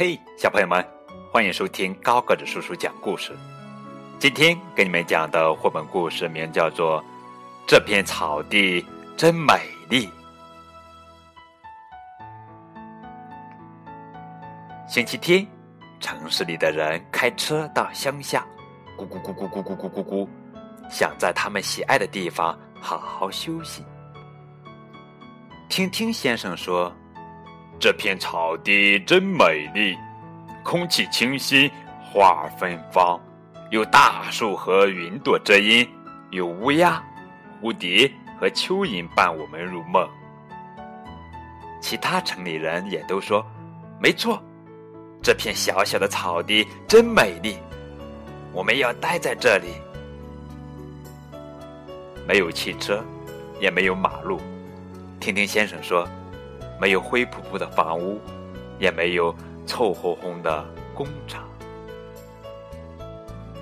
嘿，小朋友们，欢迎收听高个子叔叔讲故事。今天给你们讲的绘本故事名叫做《这片草地真美丽》。星期天，城市里的人开车到乡下，咕咕咕咕咕咕咕咕咕，想在他们喜爱的地方好好休息。听听先生说。这片草地真美丽，空气清新，花儿芬芳，有大树和云朵遮阴，有乌鸦、蝴蝶和蚯蚓伴我们入梦。其他城里人也都说：“没错，这片小小的草地真美丽，我们要待在这里。”没有汽车，也没有马路。听听先生说。没有灰扑扑的房屋，也没有臭烘烘的工厂。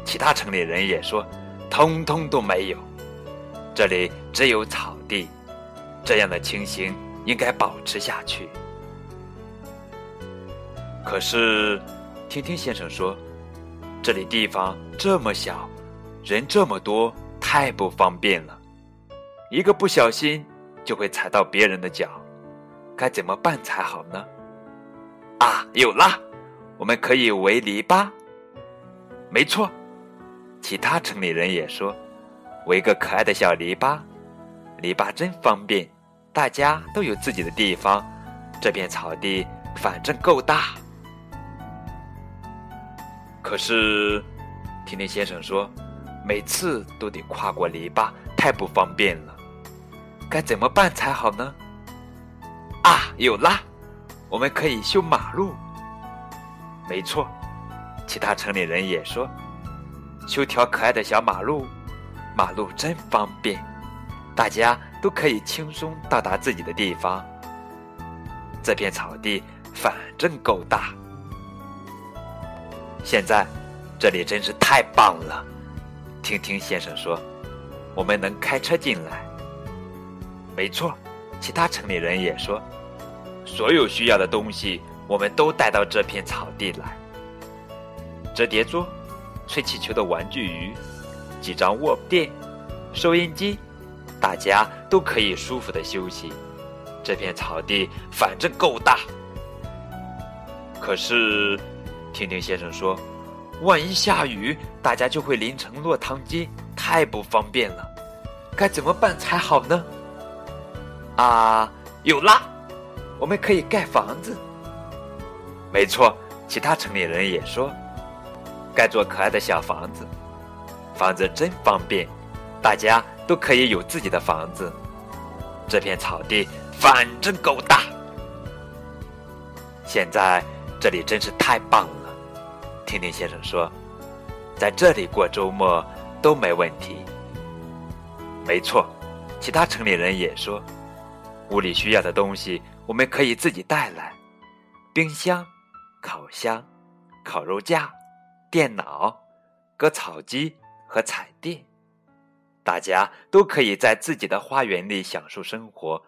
其他城里人也说，通通都没有，这里只有草地。这样的情形应该保持下去。可是，听听先生说，这里地方这么小，人这么多，太不方便了，一个不小心就会踩到别人的脚。该怎么办才好呢？啊，有啦，我们可以围篱笆。没错，其他城里人也说，围个可爱的小篱笆，篱笆真方便，大家都有自己的地方。这片草地反正够大。可是，听听先生说，每次都得跨过篱笆，太不方便了。该怎么办才好呢？有啦！我们可以修马路。没错，其他城里人也说，修条可爱的小马路，马路真方便，大家都可以轻松到达自己的地方。这片草地反正够大。现在这里真是太棒了。听听先生说，我们能开车进来。没错。其他城里人也说，所有需要的东西我们都带到这片草地来：折叠桌、吹气球的玩具鱼、几张卧垫、收音机，大家都可以舒服的休息。这片草地反正够大。可是，听听先生说，万一下雨，大家就会淋成落汤鸡，太不方便了。该怎么办才好呢？啊，有啦！我们可以盖房子。没错，其他城里人也说，盖座可爱的小房子，房子真方便，大家都可以有自己的房子。这片草地反正够大。现在这里真是太棒了，听听先生说，在这里过周末都没问题。没错，其他城里人也说。屋里需要的东西，我们可以自己带来：冰箱、烤箱、烤肉架、电脑、割草机和彩电。大家都可以在自己的花园里享受生活。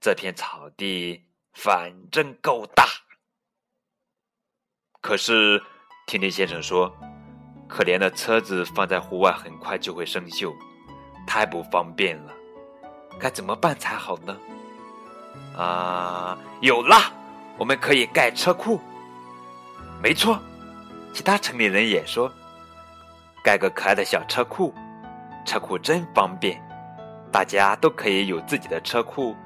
这片草地反正够大。可是，听听先生说，可怜的车子放在户外很快就会生锈，太不方便了。该怎么办才好呢？啊，有啦！我们可以盖车库。没错，其他城里人也说，盖个可爱的小车库，车库真方便，大家都可以有自己的车库。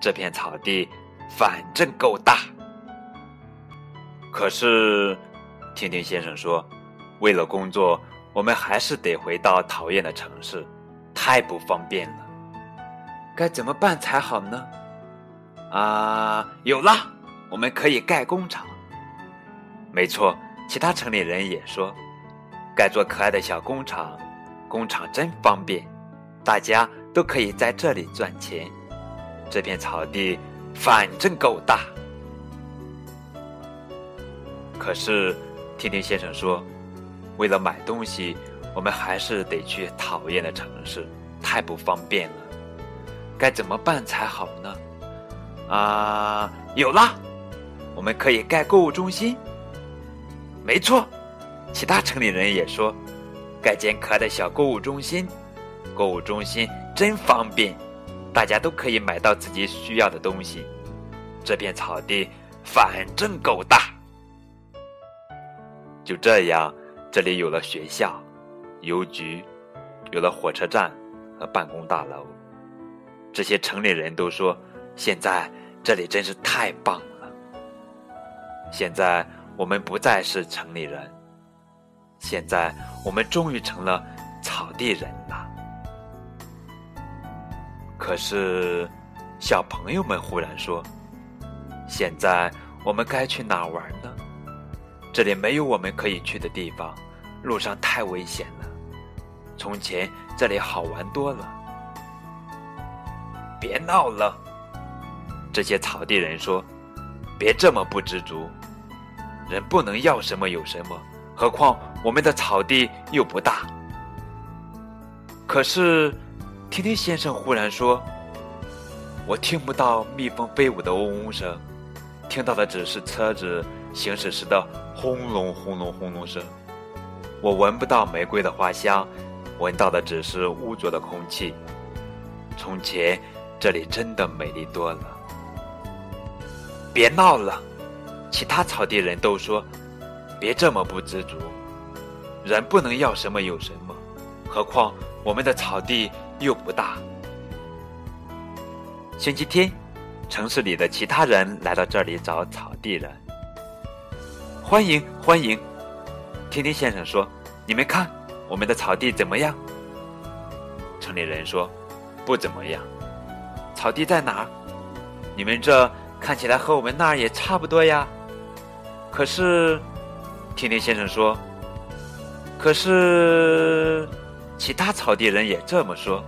这片草地反正够大。可是，听听先生说，为了工作，我们还是得回到讨厌的城市，太不方便了。该怎么办才好呢？啊，有了，我们可以盖工厂。没错，其他城里人也说，盖座可爱的小工厂，工厂真方便，大家都可以在这里赚钱。这片草地反正够大。可是，听听先生说，为了买东西，我们还是得去讨厌的城市，太不方便了。该怎么办才好呢？啊，有啦！我们可以盖购物中心。没错，其他城里人也说，盖间可爱的小购物中心，购物中心真方便，大家都可以买到自己需要的东西。这片草地反正够大。就这样，这里有了学校、邮局，有了火车站和办公大楼。这些城里人都说，现在这里真是太棒了。现在。我们不再是城里人，现在我们终于成了草地人了。可是，小朋友们忽然说：“现在我们该去哪玩呢？这里没有我们可以去的地方，路上太危险了。从前这里好玩多了。”别闹了，这些草地人说：“别这么不知足。”人不能要什么有什么，何况我们的草地又不大。可是，听听先生忽然说：“我听不到蜜蜂飞舞的嗡嗡声，听到的只是车子行驶时的轰隆轰隆轰隆声。我闻不到玫瑰的花香，闻到的只是污浊的空气。从前，这里真的美丽多了。别闹了。”其他草地人都说：“别这么不知足，人不能要什么有什么，何况我们的草地又不大。”星期天，城市里的其他人来到这里找草地人。欢迎欢迎，天天先生说：“你们看，我们的草地怎么样？”城里人说：“不怎么样。”草地在哪儿？你们这看起来和我们那儿也差不多呀。可是，天天先生说：“可是，其他草地人也这么说。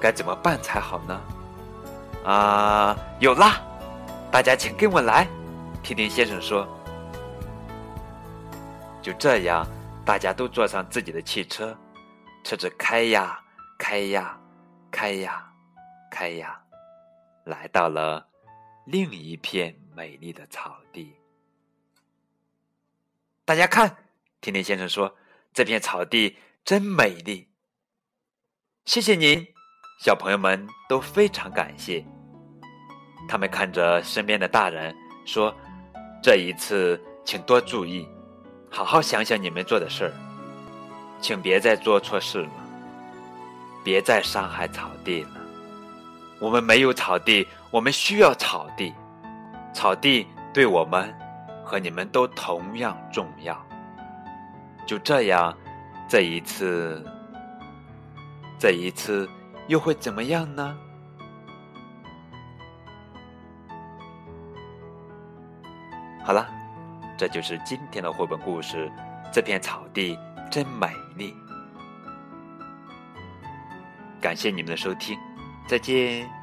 该怎么办才好呢？”啊，有啦！大家请跟我来。天天先生说：“就这样，大家都坐上自己的汽车，车子开呀开呀，开呀开呀，来到了另一片美丽的草地。”大家看，甜甜先生说：“这片草地真美丽。”谢谢您，小朋友们都非常感谢。他们看着身边的大人说：“这一次，请多注意，好好想想你们做的事儿，请别再做错事了，别再伤害草地了。我们没有草地，我们需要草地，草地对我们。”和你们都同样重要。就这样，这一次，这一次又会怎么样呢？好了，这就是今天的绘本故事。这片草地真美丽。感谢你们的收听，再见。